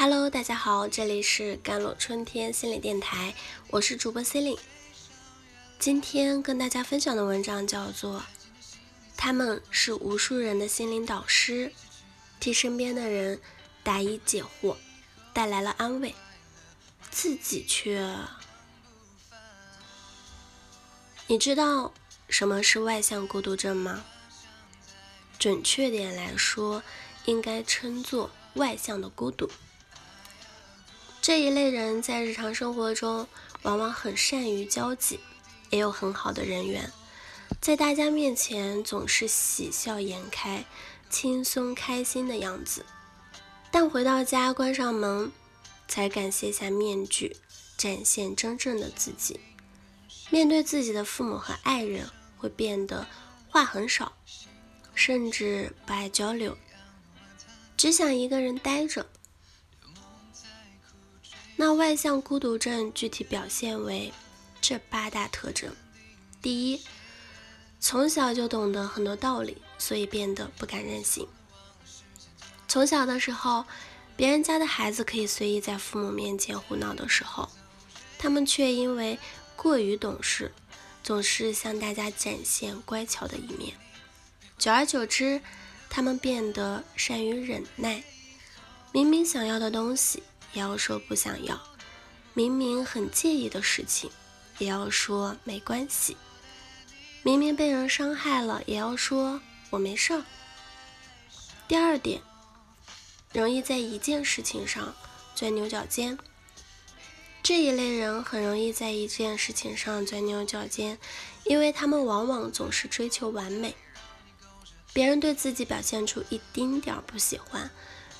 Hello，大家好，这里是甘露春天心理电台，我是主播 c e l i n e 今天跟大家分享的文章叫做《他们是无数人的心灵导师，替身边的人答疑解惑，带来了安慰，自己却……你知道什么是外向孤独症吗？准确点来说，应该称作外向的孤独。这一类人在日常生活中往往很善于交际，也有很好的人缘，在大家面前总是喜笑颜开、轻松开心的样子。但回到家关上门，才敢卸下面具，展现真正的自己。面对自己的父母和爱人，会变得话很少，甚至不爱交流，只想一个人待着。那外向孤独症具体表现为这八大特征：第一，从小就懂得很多道理，所以变得不敢任性。从小的时候，别人家的孩子可以随意在父母面前胡闹的时候，他们却因为过于懂事，总是向大家展现乖巧的一面。久而久之，他们变得善于忍耐，明明想要的东西。要说不想要，明明很介意的事情，也要说没关系；明明被人伤害了，也要说我没事儿。第二点，容易在一件事情上钻牛角尖。这一类人很容易在一件事情上钻牛角尖，因为他们往往总是追求完美。别人对自己表现出一丁点儿不喜欢，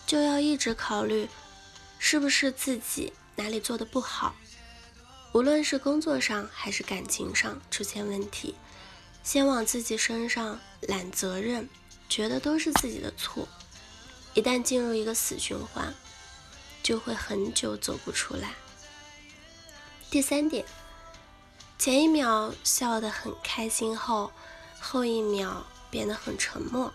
就要一直考虑。是不是自己哪里做的不好？无论是工作上还是感情上出现问题，先往自己身上揽责任，觉得都是自己的错。一旦进入一个死循环，就会很久走不出来。第三点，前一秒笑得很开心后，后一秒变得很沉默。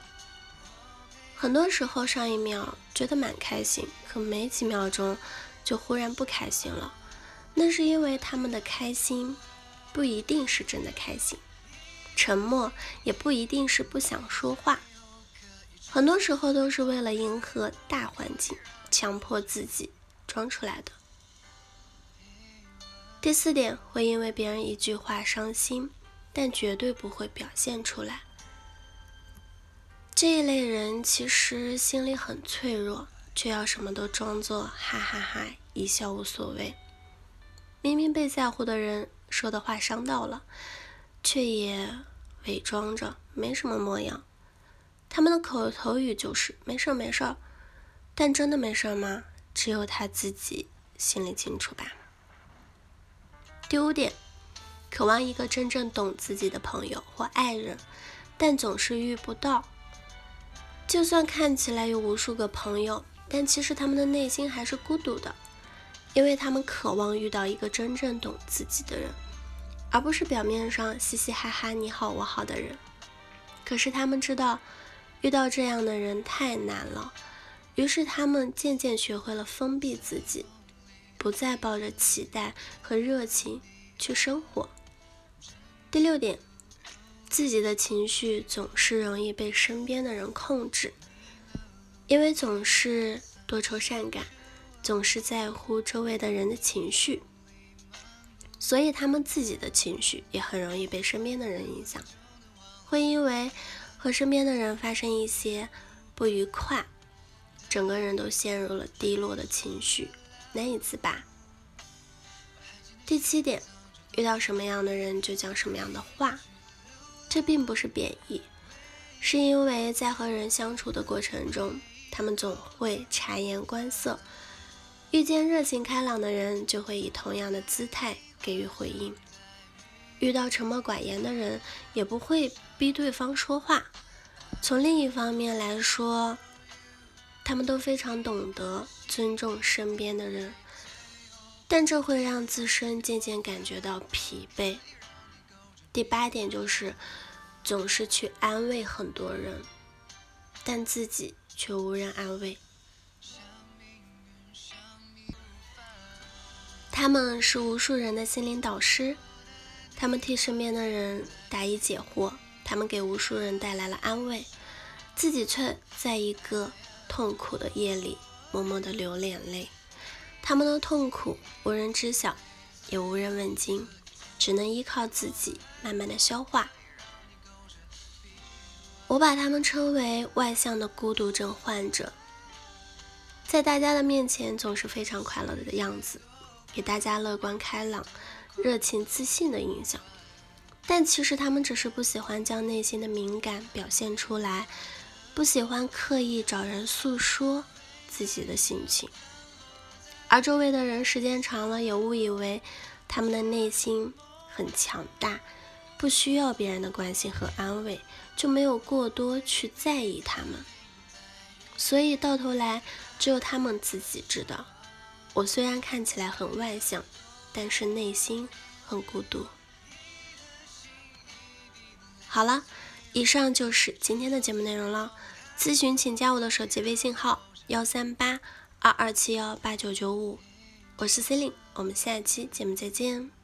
很多时候，上一秒觉得蛮开心，可没几秒钟就忽然不开心了。那是因为他们的开心不一定是真的开心，沉默也不一定是不想说话。很多时候都是为了迎合大环境，强迫自己装出来的。第四点，会因为别人一句话伤心，但绝对不会表现出来。这一类人其实心里很脆弱，却要什么都装作哈哈哈一笑无所谓。明明被在乎的人说的话伤到了，却也伪装着没什么模样。他们的口头语就是没事儿没事儿，但真的没事儿吗？只有他自己心里清楚吧。第五点，渴望一个真正懂自己的朋友或爱人，但总是遇不到。就算看起来有无数个朋友，但其实他们的内心还是孤独的，因为他们渴望遇到一个真正懂自己的人，而不是表面上嘻嘻哈哈你好我好的人。可是他们知道，遇到这样的人太难了，于是他们渐渐学会了封闭自己，不再抱着期待和热情去生活。第六点。自己的情绪总是容易被身边的人控制，因为总是多愁善感，总是在乎周围的人的情绪，所以他们自己的情绪也很容易被身边的人影响，会因为和身边的人发生一些不愉快，整个人都陷入了低落的情绪，难以自拔。第七点，遇到什么样的人就讲什么样的话。这并不是贬义，是因为在和人相处的过程中，他们总会察言观色，遇见热情开朗的人，就会以同样的姿态给予回应；遇到沉默寡言的人，也不会逼对方说话。从另一方面来说，他们都非常懂得尊重身边的人，但这会让自身渐渐感觉到疲惫。第八点就是，总是去安慰很多人，但自己却无人安慰。他们是无数人的心灵导师，他们替身边的人答疑解惑，他们给无数人带来了安慰，自己却在一个痛苦的夜里默默的流眼泪。他们的痛苦无人知晓，也无人问津，只能依靠自己慢慢的消化。我把他们称为外向的孤独症患者，在大家的面前总是非常快乐的样子，给大家乐观开朗、热情自信的印象。但其实他们只是不喜欢将内心的敏感表现出来，不喜欢刻意找人诉说自己的心情，而周围的人时间长了也误以为他们的内心很强大。不需要别人的关心和安慰，就没有过多去在意他们。所以到头来，只有他们自己知道，我虽然看起来很外向，但是内心很孤独。好了，以上就是今天的节目内容了。咨询请加我的手机微信号：幺三八二二七幺八九九五，我是 C e l i n e 我们下期节目再见。